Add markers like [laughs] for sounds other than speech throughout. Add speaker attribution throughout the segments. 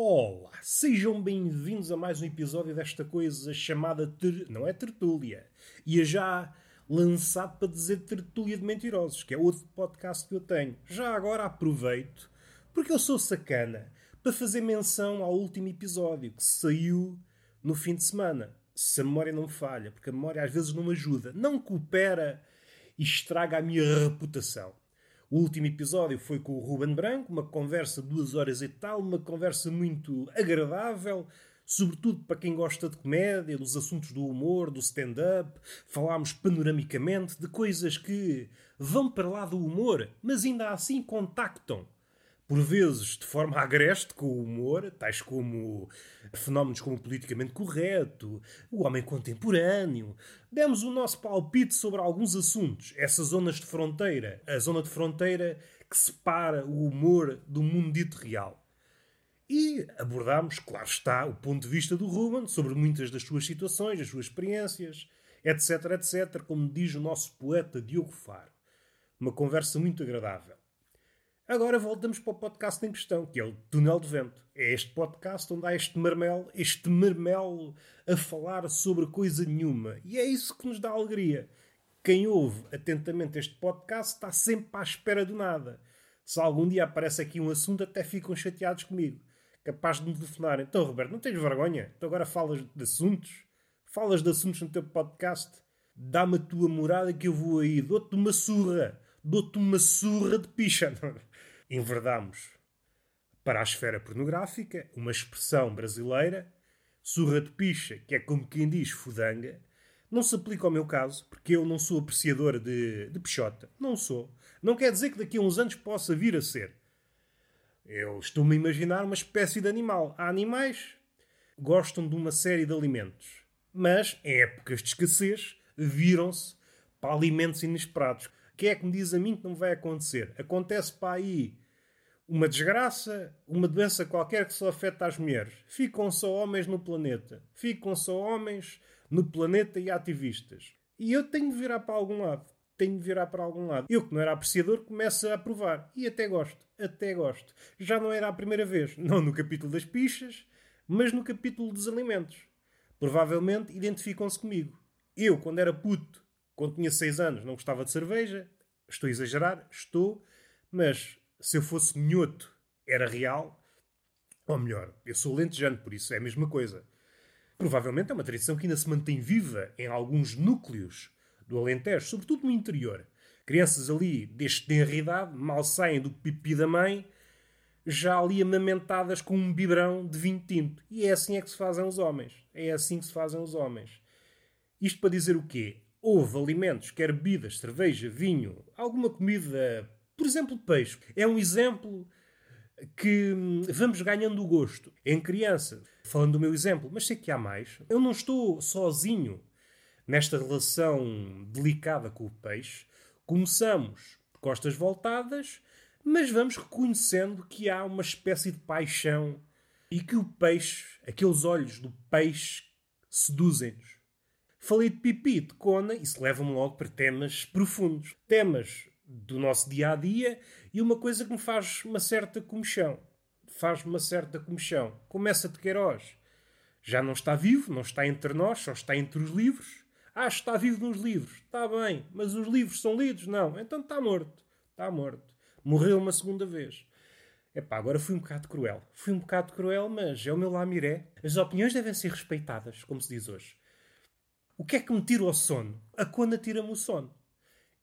Speaker 1: Olá, sejam bem-vindos a mais um episódio desta coisa chamada ter... não é tertúlia, e é já lançado para dizer tertúlia de mentirosos, que é outro podcast que eu tenho. Já agora aproveito, porque eu sou sacana, para fazer menção ao último episódio que saiu no fim de semana. Se a memória não me falha, porque a memória às vezes não me ajuda, não coopera e estraga a minha reputação. O último episódio foi com o Ruben Branco, uma conversa de duas horas e tal, uma conversa muito agradável, sobretudo para quem gosta de comédia, dos assuntos do humor, do stand-up. Falámos panoramicamente de coisas que vão para lá do humor, mas ainda assim contactam por vezes de forma [laughs] agreste com o humor, tais como fenómenos como o politicamente correto, o homem contemporâneo. Demos o nosso palpite sobre alguns assuntos, essas zonas de fronteira, a zona de fronteira que separa o humor do mundo dito real. E abordámos, claro está, o ponto de vista do Ruben sobre muitas das suas situações, as suas experiências, etc, etc, como diz o nosso poeta Diogo Faro. Uma conversa muito agradável. Agora voltamos para o podcast em questão, que é o Túnel de Vento. É este podcast onde há este marmelo, este marmelo a falar sobre coisa nenhuma. E é isso que nos dá alegria. Quem ouve atentamente este podcast está sempre à espera do nada. Se algum dia aparece aqui um assunto, até ficam chateados comigo. Capaz de me telefonar. Então, Roberto, não tens vergonha? Tu agora falas de assuntos? Falas de assuntos no teu podcast? Dá-me a tua morada que eu vou aí. Dou-te uma surra. Dou-te uma surra de picha. [laughs] enverdamos para a esfera pornográfica, uma expressão brasileira, surra de picha, que é como quem diz fudanga, não se aplica ao meu caso, porque eu não sou apreciador de, de pichota. Não sou. Não quer dizer que daqui a uns anos possa vir a ser. Eu estou-me a imaginar uma espécie de animal. Há animais que gostam de uma série de alimentos. Mas, em épocas de escassez, viram-se para alimentos inesperados. Quem é que me diz a mim que não vai acontecer? Acontece para aí uma desgraça, uma doença qualquer que só afeta as mulheres. Ficam só homens no planeta. Ficam só homens no planeta e ativistas. E eu tenho de virar para algum lado. Tenho de virar para algum lado. Eu, que não era apreciador, começo a aprovar. E até gosto. Até gosto. Já não era a primeira vez. Não no capítulo das pichas, mas no capítulo dos alimentos. Provavelmente identificam-se comigo. Eu, quando era puto, quando tinha 6 anos, não gostava de cerveja. Estou a exagerar? Estou. Mas se eu fosse minhoto, era real. Ou melhor, eu sou lentejano, por isso é a mesma coisa. Provavelmente é uma tradição que ainda se mantém viva em alguns núcleos do Alentejo, sobretudo no interior. Crianças ali, deste tenra idade, mal saem do pipi da mãe, já ali amamentadas com um biberão de vinho tinto. E é assim é que se fazem os homens. É assim que se fazem os homens. Isto para dizer o quê? Houve alimentos, quer bebidas, cerveja, vinho, alguma comida, por exemplo, peixe. É um exemplo que hum, vamos ganhando o gosto. Em criança, falando do meu exemplo, mas sei que há mais, eu não estou sozinho nesta relação delicada com o peixe. Começamos de costas voltadas, mas vamos reconhecendo que há uma espécie de paixão e que o peixe, aqueles olhos do peixe, seduzem-nos. Falei de pipi, de cona, isso leva-me logo para temas profundos. Temas do nosso dia a dia e uma coisa que me faz uma certa comichão. Faz-me uma certa comichão. Começa de Queiroz. Já não está vivo, não está entre nós, só está entre os livros. Ah, está vivo nos livros. Está bem, mas os livros são lidos? Não. Então está morto. Está morto. Morreu uma segunda vez. Epá, agora fui um bocado cruel. Fui um bocado cruel, mas é o meu lamiré. As opiniões devem ser respeitadas, como se diz hoje. O que é que me tira o sono? A cona tira-me o sono.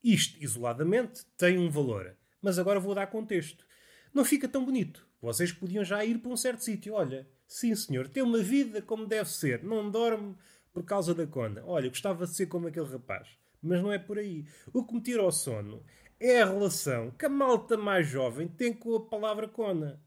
Speaker 1: Isto, isoladamente, tem um valor. Mas agora vou dar contexto. Não fica tão bonito. Vocês podiam já ir para um certo sítio. Olha, sim senhor, tem uma vida como deve ser. Não dorme por causa da cona. Olha, gostava de ser como aquele rapaz. Mas não é por aí. O que me tira o sono é a relação que a malta mais jovem tem com a palavra cona.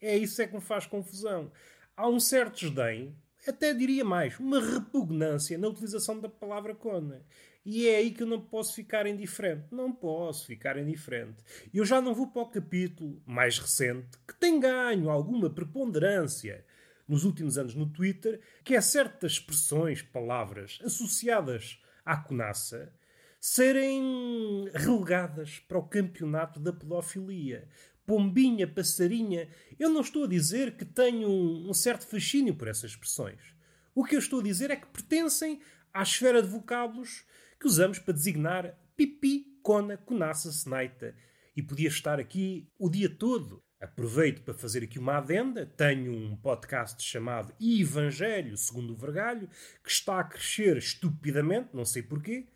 Speaker 1: É isso é que me faz confusão. Há um certo desdém até diria mais, uma repugnância na utilização da palavra cona. E é aí que eu não posso ficar indiferente. Não posso ficar indiferente. Eu já não vou para o capítulo mais recente, que tem ganho alguma preponderância nos últimos anos no Twitter, que é certas expressões, palavras associadas à conaça serem relegadas para o campeonato da pedofilia. Pombinha, passarinha. Eu não estou a dizer que tenho um, certo fascínio por essas expressões. O que eu estou a dizer é que pertencem à esfera de vocábulos que usamos para designar pipi, cona, conaça, senaita. E podia estar aqui o dia todo. Aproveito para fazer aqui uma adenda. Tenho um podcast chamado Evangelho segundo o Vergalho, que está a crescer estupidamente, não sei porquê.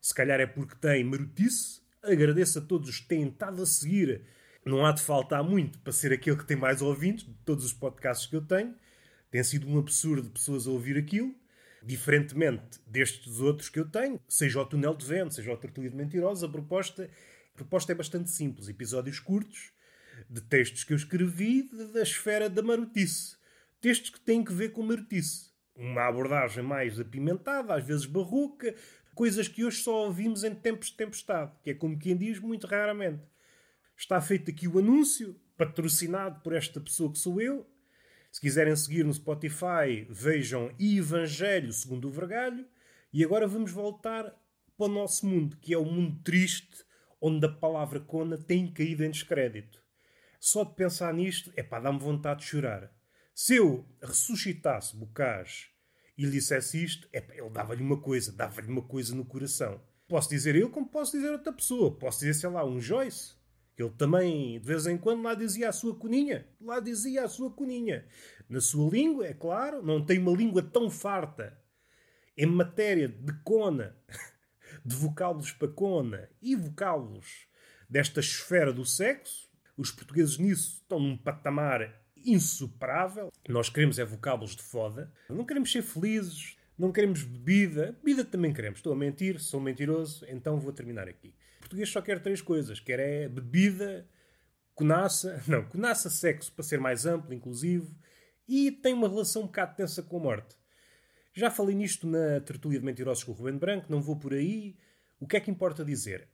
Speaker 1: Se calhar é porque tem marotice. Agradeço a todos os que têm estado a seguir. Não há de faltar muito para ser aquele que tem mais ouvintes de todos os podcasts que eu tenho. Tem sido um absurdo de pessoas a ouvir aquilo. Diferentemente destes outros que eu tenho, seja o Túnel de Vento, seja o Tertulia de Mentirosos, a proposta, a proposta é bastante simples. Episódios curtos, de textos que eu escrevi da esfera da marotice. Textos que têm que ver com marotice. Uma abordagem mais apimentada, às vezes barroca, coisas que hoje só ouvimos em tempos de tempestade, que é como quem diz muito raramente. Está feito aqui o anúncio, patrocinado por esta pessoa que sou eu. Se quiserem seguir no Spotify, vejam Evangelho segundo o Vergalho. E agora vamos voltar para o nosso mundo, que é o mundo triste, onde a palavra cona tem caído em descrédito. Só de pensar nisto, é para dar-me vontade de chorar. Se eu ressuscitasse Bocage e lhe dissesse isto, é ele dava-lhe uma coisa, dava-lhe uma coisa no coração. Posso dizer eu como posso dizer outra pessoa. Posso dizer, sei lá, um Joyce. Ele também, de vez em quando, lá dizia a sua coninha. Lá dizia a sua coninha. Na sua língua, é claro, não tem uma língua tão farta. Em matéria de cona, [laughs] de vocábulos para cona e vocábulos desta esfera do sexo, os portugueses nisso estão num patamar insuperável. Nós queremos é vocábulos de foda. Não queremos ser felizes, não queremos bebida. Bebida também queremos. Estou a mentir, sou mentiroso, então vou terminar aqui. Português só quer três coisas. Quer é bebida, conaça... [laughs] Não, conaça, sexo, para ser mais amplo, inclusivo. E tem uma relação um bocado tensa com a morte. Já falei nisto na tertulia de mentirosos com o Rubén Branco, não vou por aí. O que é que importa dizer?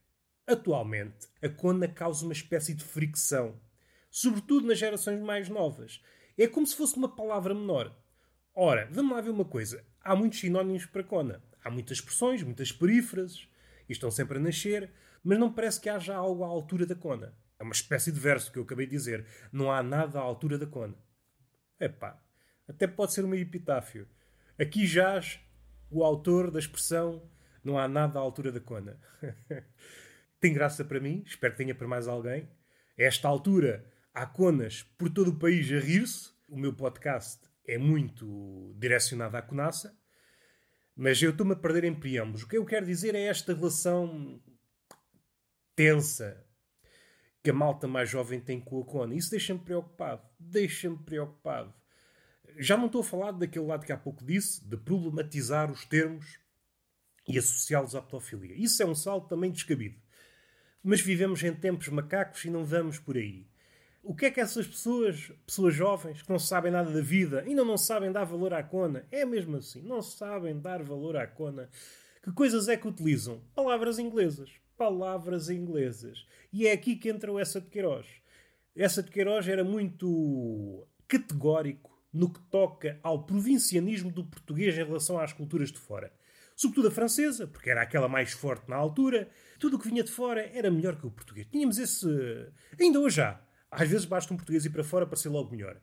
Speaker 1: Atualmente, a cona causa uma espécie de fricção, sobretudo nas gerações mais novas. É como se fosse uma palavra menor. Ora, vamos lá ver uma coisa. Há muitos sinónimos para cona. Há muitas expressões, muitas perífrases, e estão sempre a nascer, mas não parece que haja algo à altura da cona. É uma espécie de verso que eu acabei de dizer. Não há nada à altura da cona. Epá, até pode ser uma epitáfio. Aqui jaz o autor da expressão não há nada à altura da cona. [laughs] tem graça para mim, espero que tenha para mais alguém. A esta altura, há conas por todo o país a rir-se. O meu podcast é muito direcionado à conaça. Mas eu estou-me a perder em preâmbulos. O que eu quero dizer é esta relação tensa que a malta mais jovem tem com a cona. Isso deixa-me preocupado. Deixa-me preocupado. Já não estou a falar daquele lado que há pouco disse, de problematizar os termos e associá-los à pedofilia. Isso é um salto também descabido mas vivemos em tempos macacos e não vamos por aí. O que é que essas pessoas, pessoas jovens, que não sabem nada da vida, ainda não sabem dar valor à cona, é mesmo assim, não sabem dar valor à cona, que coisas é que utilizam? Palavras inglesas. Palavras inglesas. E é aqui que entra o Essa de Queiroz. Essa de Queiroz era muito categórico no que toca ao provincianismo do português em relação às culturas de fora. Sobretudo a francesa, porque era aquela mais forte na altura, tudo o que vinha de fora era melhor que o português. Tínhamos esse. Ainda hoje há. Às vezes basta um português ir para fora para ser logo melhor.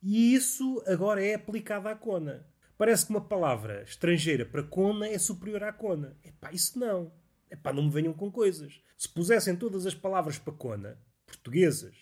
Speaker 1: E isso agora é aplicado à cona. Parece que uma palavra estrangeira para cona é superior à cona. Epá, isso não. Epá, não me venham com coisas. Se pusessem todas as palavras para cona, portuguesas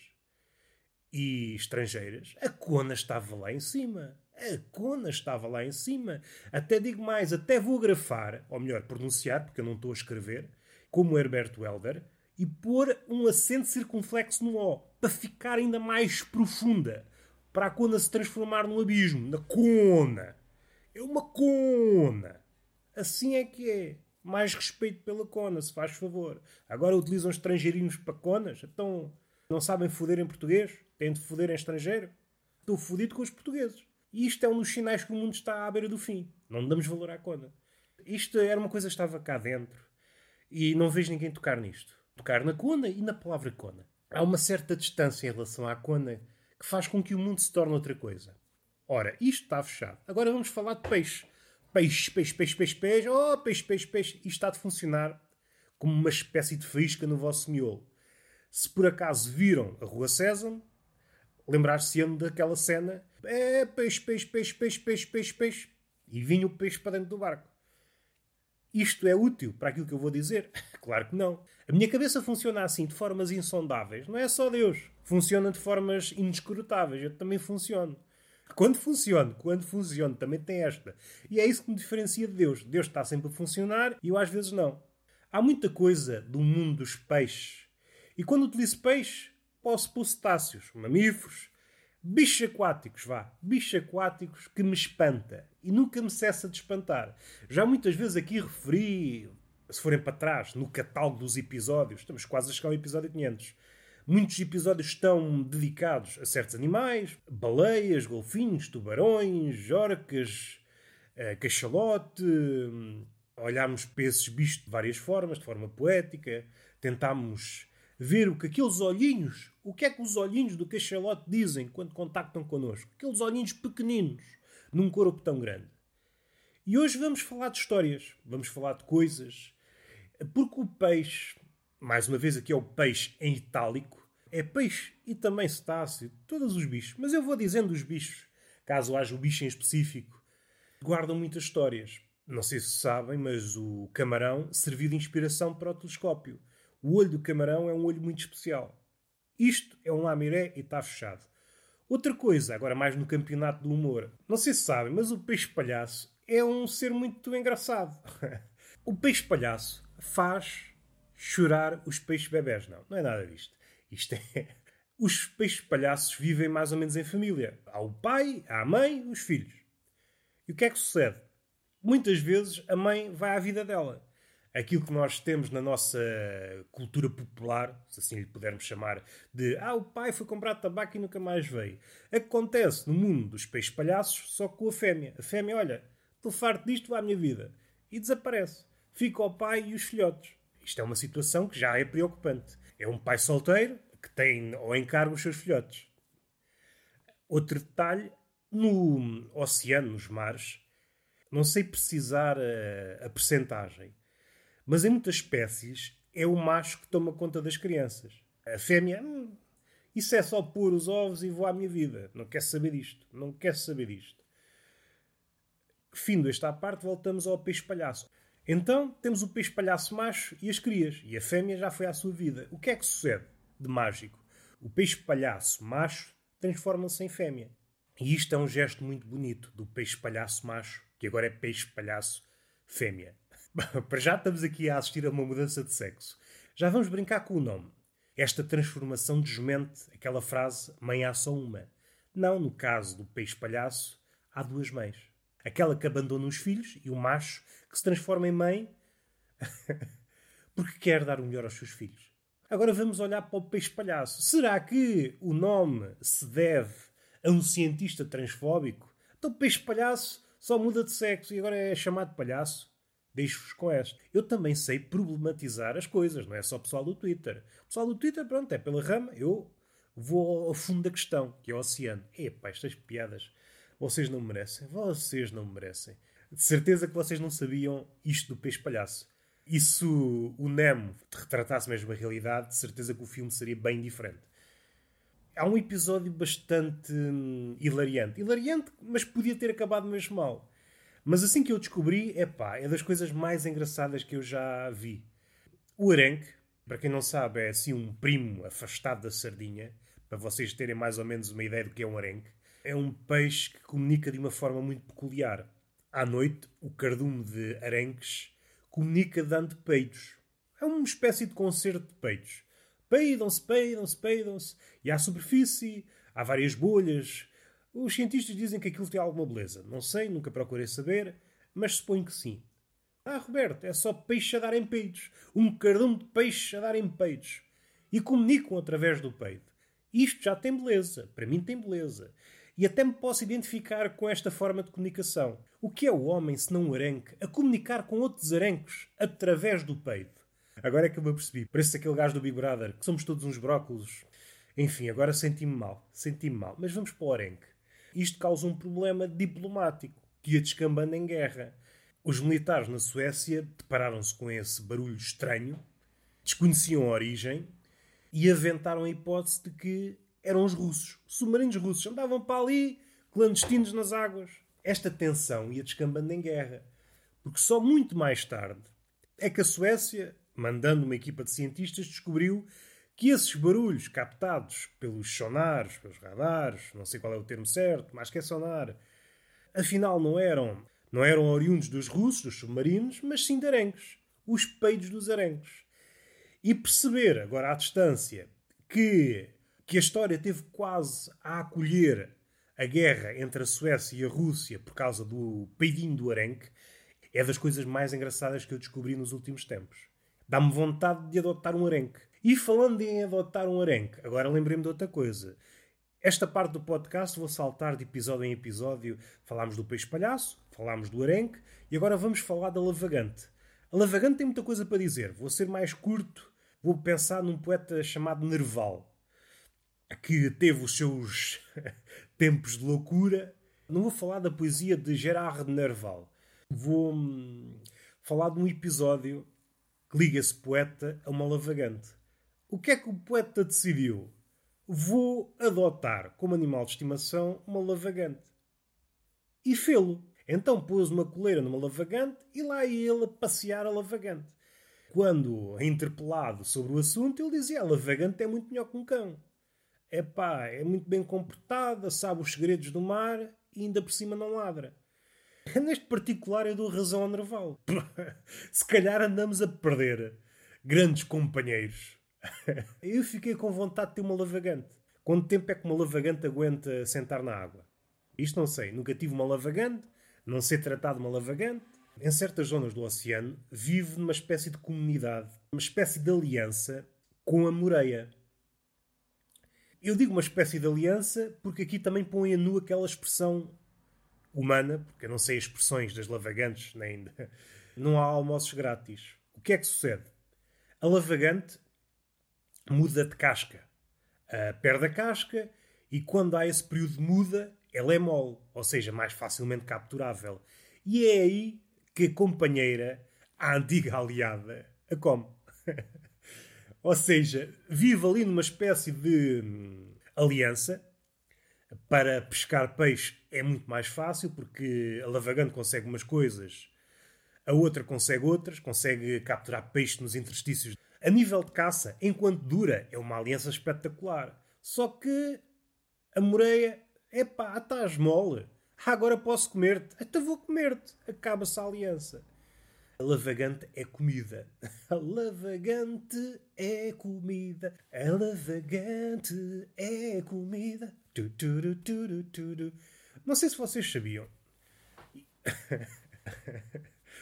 Speaker 1: e estrangeiras, a cona estava lá em cima. A cona estava lá em cima. Até digo mais, até vou grafar, ou melhor, pronunciar, porque eu não estou a escrever, como Herbert Welder, e pôr um acento circunflexo no O, para ficar ainda mais profunda, para a cona se transformar num abismo, na cona. É uma cona. Assim é que é. Mais respeito pela cona, se faz favor. Agora utilizam estrangeirinhos para conas? Então não sabem foder em português? Têm de foder em estrangeiro? Estou fodido com os portugueses. E isto é um dos sinais que o mundo está à beira do fim. Não damos valor à cona. Isto era uma coisa que estava cá dentro e não vejo ninguém tocar nisto. Tocar na cona e na palavra cona. Há uma certa distância em relação à cona que faz com que o mundo se torne outra coisa. Ora, isto está fechado. Agora vamos falar de peixe. Peixe, peixe, peixe, peixe, peixe. Oh, peixe, peixe, peixe. Isto está de funcionar como uma espécie de faísca no vosso miolo. Se por acaso viram a Rua César, lembrar-se-ão daquela cena: é peixe, peixe, peixe, peixe, peixe, peixe, peixe. E vinha o peixe para dentro do barco. Isto é útil para aquilo que eu vou dizer? Claro que não. A minha cabeça funciona assim, de formas insondáveis. Não é só Deus. Funciona de formas inescrutáveis. Eu também funciono. Quando funciona, quando funciona, também tem esta. E é isso que me diferencia de Deus. Deus está sempre a funcionar e eu às vezes não. Há muita coisa do mundo dos peixes. E quando utilizo peixe, posso pôr cetáceos, mamíferos, bichos aquáticos, vá. Bichos aquáticos que me espanta. E nunca me cessa de espantar. Já muitas vezes aqui referi, se forem para trás, no catálogo dos episódios, estamos quase a chegar ao episódio 500 Muitos episódios estão dedicados a certos animais: baleias, golfinhos, tubarões, orcas, eh, cachalote. Olhámos para esses bichos de várias formas, de forma poética. Tentámos ver o que aqueles olhinhos, o que é que os olhinhos do cachalote dizem quando contactam connosco. Aqueles olhinhos pequeninos num corpo tão grande. E hoje vamos falar de histórias, vamos falar de coisas, porque o peixe, mais uma vez aqui é o peixe em itálico, é peixe e também cetáceo, todos os bichos. Mas eu vou dizendo os bichos, caso haja o bicho em específico. Guardam muitas histórias. Não sei se sabem, mas o camarão serviu de inspiração para o telescópio. O olho do camarão é um olho muito especial. Isto é um lamiré e está fechado. Outra coisa, agora mais no campeonato do humor. Não sei se sabem, mas o peixe palhaço é um ser muito engraçado. [laughs] o peixe palhaço faz chorar os peixes bebés. Não, não é nada disto. Isto é. [laughs] Os peixes palhaços vivem mais ou menos em família. Há o pai, há a mãe, os filhos. E o que é que sucede? Muitas vezes a mãe vai à vida dela. Aquilo que nós temos na nossa cultura popular, se assim lhe pudermos chamar, de ah, o pai foi comprar tabaco e nunca mais veio. Acontece no mundo dos peixes palhaços só com a fêmea. A fêmea, olha, estou farto disto, vá à minha vida. E desaparece. Fica o pai e os filhotes. Isto é uma situação que já é preocupante. É um pai solteiro que tem ao encargo os seus filhotes. Outro detalhe, no oceano, nos mares, não sei precisar a, a percentagem, mas em muitas espécies é o macho que toma conta das crianças. A fêmea, hum, isso é só pôr os ovos e vou à minha vida. Não quer saber disto. Não quer saber disto. Findo esta parte, voltamos ao peixe palhaço. Então temos o peixe palhaço macho e as crias, e a fêmea já foi à sua vida. O que é que sucede de mágico? O peixe palhaço macho transforma-se em fêmea. E isto é um gesto muito bonito do peixe palhaço macho, que agora é peixe palhaço fêmea. [laughs] Para já estamos aqui a assistir a uma mudança de sexo. Já vamos brincar com o nome. Esta transformação desmente aquela frase mãe há só uma. Não, no caso do peixe palhaço, há duas mães. Aquela que abandona os filhos e o macho que se transforma em mãe [laughs] porque quer dar o melhor aos seus filhos. Agora vamos olhar para o peixe palhaço. Será que o nome se deve a um cientista transfóbico? Então, peixe palhaço só muda de sexo e agora é chamado palhaço? Deixo-vos com esta. Eu também sei problematizar as coisas, não é só o pessoal do Twitter. O pessoal do Twitter, pronto, é pela rama. Eu vou ao fundo da questão, que é o oceano. Epá, estas piadas, vocês não merecem. Vocês não merecem. De certeza que vocês não sabiam isto do peixe palhaço. E se o Nemo retratasse mesmo a realidade, de certeza que o filme seria bem diferente. Há um episódio bastante hum, hilariante. Hilariante, mas podia ter acabado mesmo mal. Mas assim que eu descobri, é pá, é das coisas mais engraçadas que eu já vi. O arenque, para quem não sabe, é assim um primo afastado da sardinha, para vocês terem mais ou menos uma ideia do que é um arenque. É um peixe que comunica de uma forma muito peculiar. À noite, o cardume de arenques comunica dando peidos. É uma espécie de concerto de peidos. Peidam-se, peidam-se, peidam-se. E à superfície há várias bolhas. Os cientistas dizem que aquilo tem alguma beleza. Não sei, nunca procurei saber, mas suponho que sim. Ah, Roberto, é só peixe a darem peidos. Um cardume de peixe a darem peidos. E comunicam através do peido. Isto já tem beleza. Para mim tem beleza e até me posso identificar com esta forma de comunicação. O que é o homem se não um arenque a comunicar com outros arenques através do peito? Agora é que eu me apercebi. Parece aquele gajo do Big Brother, que somos todos uns brócolos. Enfim, agora senti-me mal. Senti-me mal. Mas vamos para o arenque. Isto causa um problema diplomático, que ia descambando em guerra. Os militares na Suécia depararam-se com esse barulho estranho, desconheciam a origem e aventaram a hipótese de que eram os russos. Submarinos russos andavam para ali, clandestinos nas águas. Esta tensão ia descambando em guerra. Porque só muito mais tarde é que a Suécia, mandando uma equipa de cientistas, descobriu que esses barulhos captados pelos sonares, pelos radares, não sei qual é o termo certo, mas que é sonar, afinal não eram, não eram oriundos dos russos, dos submarinos, mas sim de arenques, os peidos dos arenques. E perceber, agora à distância, que, que a história teve quase a acolher a guerra entre a Suécia e a Rússia por causa do peidinho do arenque, é das coisas mais engraçadas que eu descobri nos últimos tempos. Dá-me vontade de adotar um arenque. E falando em adotar um arenque, agora lembrei-me de outra coisa. Esta parte do podcast vou saltar de episódio em episódio. Falámos do peixe palhaço, falámos do arenque e agora vamos falar da lavagante. A lavagante tem muita coisa para dizer. Vou ser mais curto. Vou pensar num poeta chamado Nerval, que teve os seus [laughs] tempos de loucura. Não vou falar da poesia de Gerard Nerval vou hum, falar de um episódio que liga esse poeta a uma lavagante. O que é que o poeta decidiu? Vou adotar como animal de estimação uma lavagante. E fê-lo. Então pôs uma coleira numa lavagante e lá ia ele a passear a lavagante. Quando interpelado sobre o assunto, ele dizia: a lavagante é muito melhor que um cão. É pá, é muito bem comportada, sabe os segredos do mar e ainda por cima não ladra. [laughs] Neste particular eu dou razão ao Nerval. [laughs] Se calhar andamos a perder grandes companheiros. [laughs] Eu fiquei com vontade de ter uma lavagante. Quanto tempo é que uma lavagante aguenta sentar na água? Isto não sei. Nunca tive uma lavagante, não sei tratar de uma lavagante. Em certas zonas do oceano, vive numa espécie de comunidade, uma espécie de aliança com a moreia. Eu digo uma espécie de aliança porque aqui também põe a nu aquela expressão humana, porque eu não sei as expressões das lavagantes, nem [laughs] não há almoços grátis. O que é que sucede? A lavagante muda de casca. Uh, perde a casca e quando há esse período de muda, ela é mole, ou seja, mais facilmente capturável. E é aí que a companheira, a antiga aliada, a come. [laughs] ou seja, vive ali numa espécie de hum, aliança para pescar peixe é muito mais fácil porque a lavagante consegue umas coisas, a outra consegue outras, consegue capturar peixe nos interstícios. A nível de caça, enquanto dura, é uma aliança espetacular. Só que a moreia, epá, estás mole. Ah, agora posso comer-te. Até vou comer-te. Acaba-se a aliança. Lavagante é comida. Lavagante é comida. Lavagante é comida. Tu, tu, tu, Não sei se vocês sabiam. [laughs]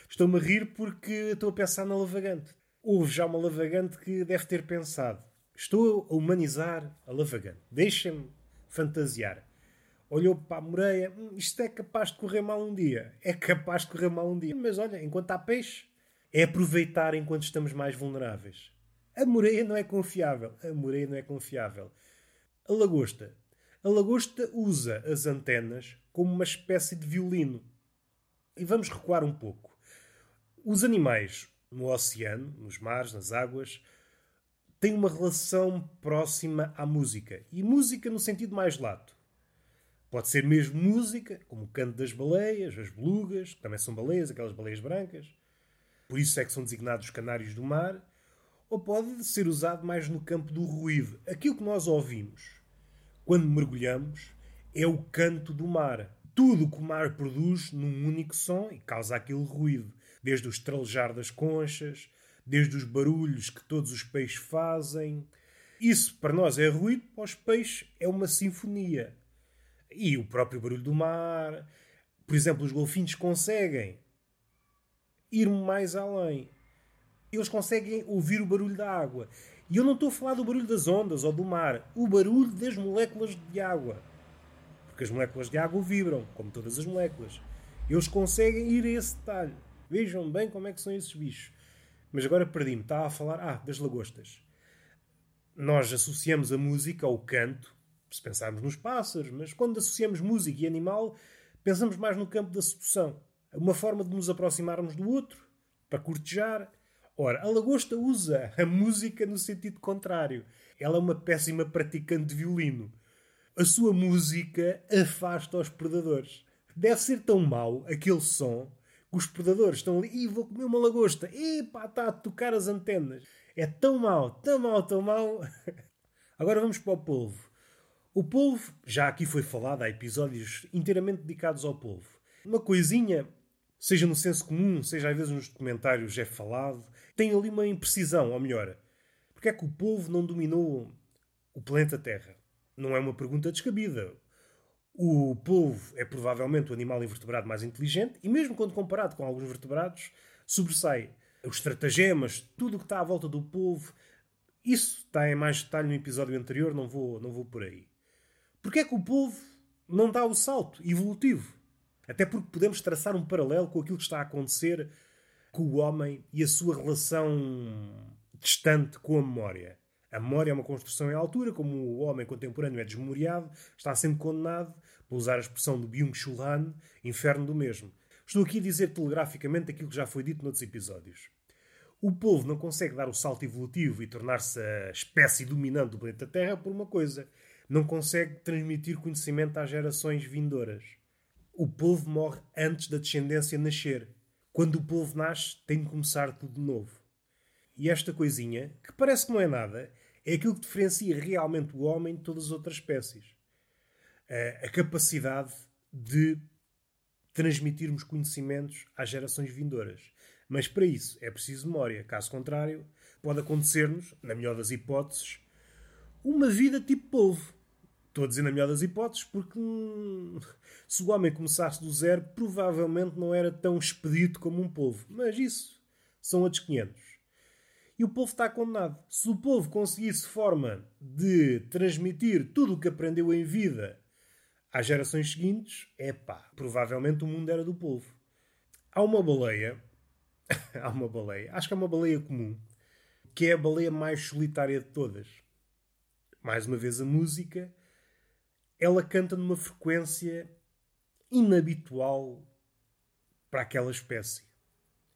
Speaker 1: Estou-me a rir porque estou a pensar na lavagante. Houve já uma lavagante que deve ter pensado. Estou a humanizar a lavagante. Deixem-me fantasiar olhou para a Moreia, hum, isto é capaz de correr mal um dia. É capaz de correr mal um dia. Mas olha, enquanto há peixe, é aproveitar enquanto estamos mais vulneráveis. A Moreia não é confiável. A Moreia não é confiável. A lagosta. A lagosta usa as antenas como uma espécie de violino. E vamos recuar um pouco. Os animais no oceano, nos mares, nas águas, têm uma relação próxima à música. E música no sentido mais lato. Pode ser mesmo música, como o canto das baleias, as belugas, que também são baleias, aquelas baleias brancas. Por isso é que são designados os canários do mar. Ou pode ser usado mais no campo do ruído. Aquilo que nós ouvimos quando mergulhamos é o canto do mar. Tudo o que o mar produz num único som e causa aquele ruído. Desde o estralejar das conchas, desde os barulhos que todos os peixes fazem. Isso para nós é ruído, para os peixes é uma sinfonia. E o próprio barulho do mar. Por exemplo, os golfinhos conseguem ir mais além. Eles conseguem ouvir o barulho da água. E eu não estou a falar do barulho das ondas ou do mar, o barulho das moléculas de água. Porque as moléculas de água vibram, como todas as moléculas. Eles conseguem ir a esse detalhe. Vejam bem como é que são esses bichos. Mas agora perdi-me. Estava a falar ah, das lagostas. Nós associamos a música ao canto se pensarmos nos pássaros, mas quando associamos música e animal, pensamos mais no campo da sedução. Uma forma de nos aproximarmos do outro, para cortejar, Ora, a lagosta usa a música no sentido contrário. Ela é uma péssima praticante de violino. A sua música afasta os predadores. Deve ser tão mau aquele som que os predadores estão ali e vou comer uma lagosta. Epá, está a tocar as antenas. É tão mau, tão mau, tão mau. [laughs] Agora vamos para o polvo. O polvo, já aqui foi falado, há episódios inteiramente dedicados ao polvo. Uma coisinha, seja no senso comum, seja às vezes nos documentários é falado, tem ali uma imprecisão, ou melhor, porque é que o polvo não dominou o planeta Terra? Não é uma pergunta descabida. O polvo é provavelmente o animal invertebrado mais inteligente e, mesmo quando comparado com alguns vertebrados, sobressai. Os estratagemas, tudo o que está à volta do polvo, isso está em mais detalhe no episódio anterior, não vou, não vou por aí. Porquê é que o polvo não dá o salto evolutivo? Até porque podemos traçar um paralelo com aquilo que está a acontecer com o homem e a sua relação distante com a memória. A memória é uma construção em altura, como o homem contemporâneo é desmemoriado, está sendo condenado, para usar a expressão do Byung-Chul Han, inferno do mesmo. Estou aqui a dizer telegraficamente aquilo que já foi dito noutros episódios. O povo não consegue dar o salto evolutivo e tornar-se a espécie dominante do planeta Terra por uma coisa. Não consegue transmitir conhecimento às gerações vindouras. O povo morre antes da descendência nascer. Quando o povo nasce, tem de começar tudo de novo. E esta coisinha, que parece que não é nada, é aquilo que diferencia realmente o homem de todas as outras espécies. A, capacidade de transmitirmos conhecimentos às gerações vindouras. Mas para isso é preciso memória. Caso contrário, pode acontecer-nos, na melhor das hipóteses, uma vida tipo polvo. Estou a dizer na melhor das hipóteses porque hum, se o homem começasse do zero, provavelmente não era tão expedito como um polvo. Mas isso são outros 500. E o povo está condenado. Se o povo conseguisse forma de transmitir tudo o que aprendeu em vida às gerações seguintes, é pá, provavelmente o mundo era do povo. Há uma baleia [laughs] há uma baleia. Acho que é uma baleia comum. Que é a baleia mais solitária de todas. Mais uma vez, a música. Ela canta numa frequência inabitual para aquela espécie.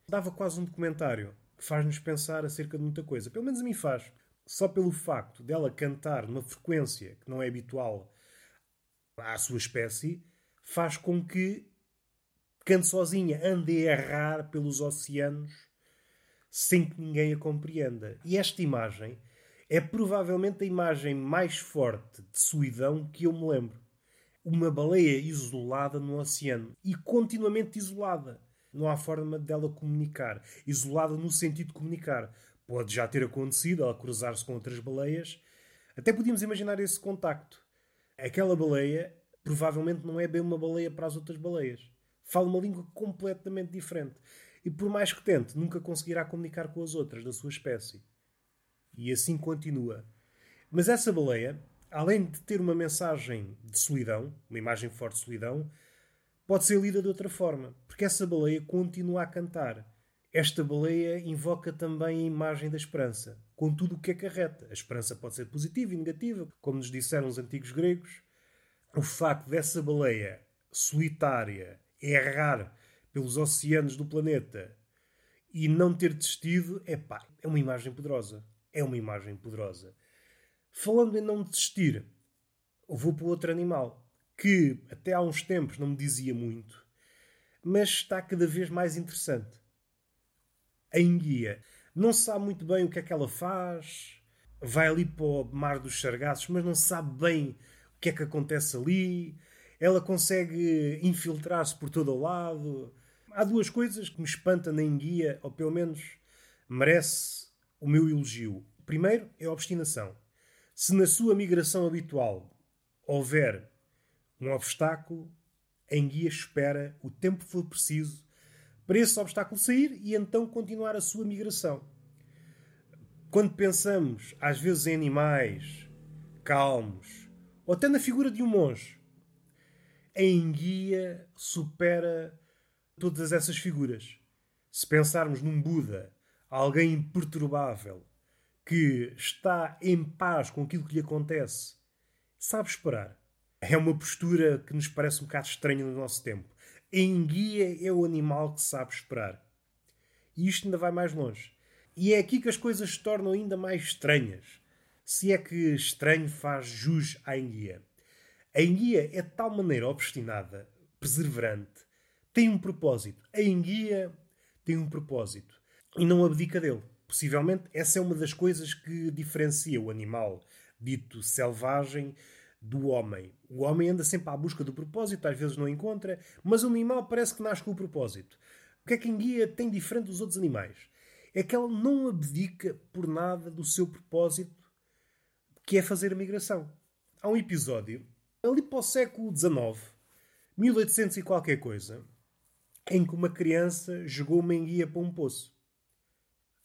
Speaker 1: Dava quase um documentário que faz-nos pensar acerca de muita coisa. Pelo menos a mim faz. Só pelo facto dela cantar numa frequência que não é habitual à sua espécie, faz com que cante sozinha, ande a errar pelos oceanos sem que ninguém a compreenda. E esta imagem é provavelmente a imagem mais forte de solidão que eu me lembro. Uma baleia isolada no oceano e continuamente isolada. Não há forma dela comunicar. Isolada no sentido de comunicar. Pode já ter acontecido ela cruzar-se com outras baleias. Até podíamos imaginar esse contacto. Aquela baleia provavelmente não é bem uma baleia para as outras baleias fala uma língua completamente diferente. E por mais que tente, nunca conseguirá comunicar com as outras da sua espécie. E assim continua. Mas essa baleia, além de ter uma mensagem de solidão, uma imagem forte de solidão, pode ser lida de outra forma, porque essa baleia continua a cantar. Esta baleia invoca também a imagem da esperança, com tudo o que acarreta. A esperança pode ser positiva e negativa, como nos disseram os antigos gregos. O facto dessa baleia solitária errar pelos oceanos do planeta e não ter desistido, é pá, é uma imagem poderosa. É uma imagem poderosa. Falando em não desistir, vou para outro animal que até há uns tempos não me dizia muito, mas está cada vez mais interessante. A enguia. Não se sabe muito bem o que é que ela faz, vai ali para o mar dos sargassos, mas não sabe bem o que é que acontece ali ela consegue infiltrar-se por todo o lado. Há duas coisas que me espantam na enguia, ou pelo menos merece o meu elogio. Primeiro é a obstinação. Se na sua migração habitual houver um obstáculo, a enguia espera o tempo que for preciso para esse obstáculo sair e então continuar a sua migração. Quando pensamos, às vezes, em animais calmos, ou até na figura de um monge, a enguia supera todas essas figuras. Se pensarmos num Buda, alguém imperturbável, que está em paz com aquilo que lhe acontece, sabe esperar. É uma postura que nos parece um bocado estranha no nosso tempo. A enguia é o animal que sabe esperar. E isto ainda vai mais longe. E é aqui que as coisas se tornam ainda mais estranhas. Se é que estranho faz jus à enguia. A enguia é de tal maneira obstinada, perseverante, tem um propósito. A enguia tem um propósito e não abdica dele. Possivelmente essa é uma das coisas que diferencia o animal dito selvagem do homem. O homem anda sempre à busca do propósito, às vezes não encontra, mas o animal parece que nasce com o propósito. O que é que a enguia tem diferente dos outros animais? É que ela não abdica por nada do seu propósito, que é fazer a migração. Há um episódio, ali para o século XIX, 1800 e qualquer coisa, em que uma criança jogou uma enguia para um poço.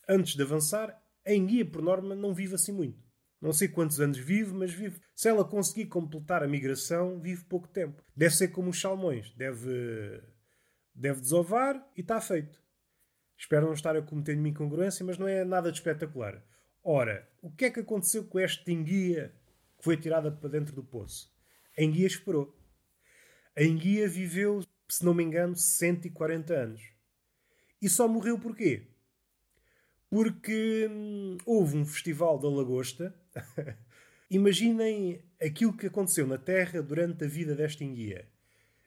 Speaker 1: Antes de avançar, a enguia, por norma, não vive assim muito. Não sei quantos anos vive, mas vive. Se ela conseguir completar a migração, vive pouco tempo. Deve ser como os salmões. Deve, deve desovar e está feito. Espero não estar a cometer nenhuma incongruência, mas não é nada de espetacular. Ora, o que é que aconteceu com esta enguia que foi tirada para dentro do poço? A enguia esperou. A enguia viveu se não me engano, 140 anos. E só morreu porquê? Porque hum, houve um festival da lagosta. [laughs] Imaginem aquilo que aconteceu na Terra durante a vida desta enguia.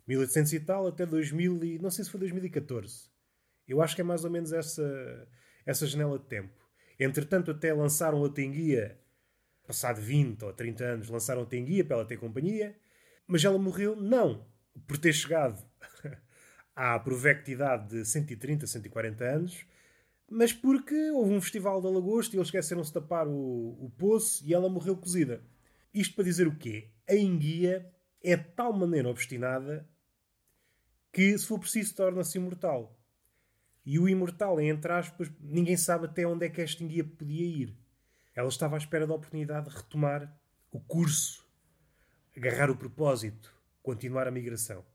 Speaker 1: 1800 e tal até 2000 e... não sei se foi 2014. Eu acho que é mais ou menos essa, essa janela de tempo. Entretanto, até lançaram a Tenguia, passado 20 ou 30 anos, lançaram a Tenguia para ela ter companhia, mas ela morreu não por ter chegado [laughs] à provectidade de 130, 140 anos, mas porque houve um festival da lagosta e eles esqueceram-se de tapar o, o poço e ela morreu cozida. Isto para dizer o quê? A enguia é de tal maneira obstinada que, se for preciso, torna-se imortal. E o imortal, entre aspas, ninguém sabe até onde é que esta enguia podia ir. Ela estava à espera da oportunidade de retomar o curso, agarrar o propósito, continuar a migração.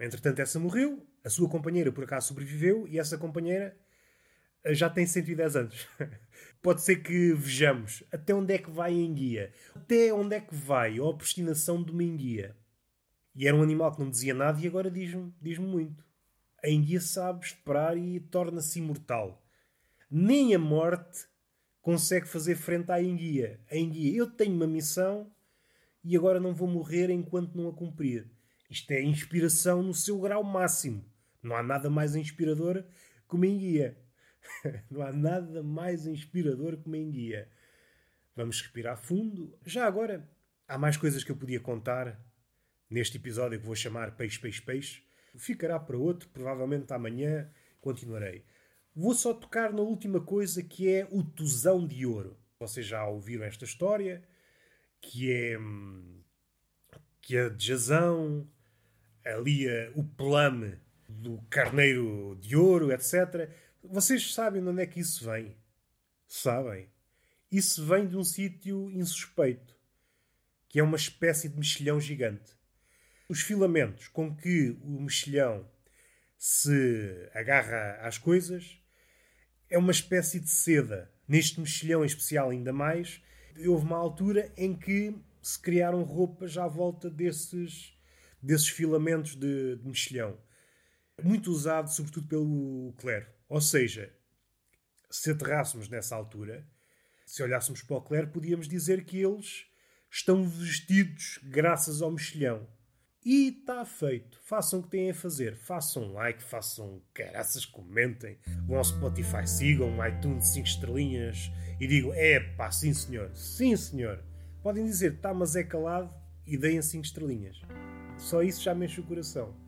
Speaker 1: Entretanto, essa morreu, a sua companheira por acaso sobreviveu e essa companheira já tem 110 anos. [laughs] Pode ser que vejamos até onde é que vai a enguia, até onde é que vai a obstinação de uma enguia. E era um animal que não dizia nada e agora diz-me diz muito. A enguia sabe esperar e torna-se imortal. Nem a morte consegue fazer frente à enguia. A enguia, eu tenho uma missão e agora não vou morrer enquanto não a cumprir. Isto é inspiração no seu grau máximo. Não há nada mais inspirador que uma enguia. [laughs] não há nada mais inspirador que uma enguia. Vamos respirar fundo. Já agora, há mais coisas que eu podia contar neste episódio que vou chamar Peixe, Peixe, Peixe. Ficará para outro, provavelmente amanhã continuarei. Vou só tocar na última coisa que é o Tusão de Ouro. Vocês já ouviram esta história, que é hum, que é de Jazão, ali o plame do carneiro de ouro, etc. Vocês sabem de onde é que isso vem? Sabem? Isso vem de um sítio insuspeito, que é uma espécie de mexilhão gigante. Os filamentos com que o mexilhão se agarra às coisas é uma espécie de seda. Neste mexilhão em especial, ainda mais, houve uma altura em que se criaram roupas à volta desses desses filamentos de, de mexilhão. Muito usado, sobretudo pelo clero. Ou seja, se aterrássemos nessa altura, se olhássemos para o clero, podíamos dizer que eles estão vestidos graças ao mexilhão. E está feito. Façam o que têm a fazer. Façam like, façam caraças, comentem. Vão ao Spotify, sigam o iTunes 5 estrelinhas e digam: é pá, sim senhor, sim senhor. Podem dizer: tá, mas é calado e deem 5 estrelinhas. Só isso já me enche o coração.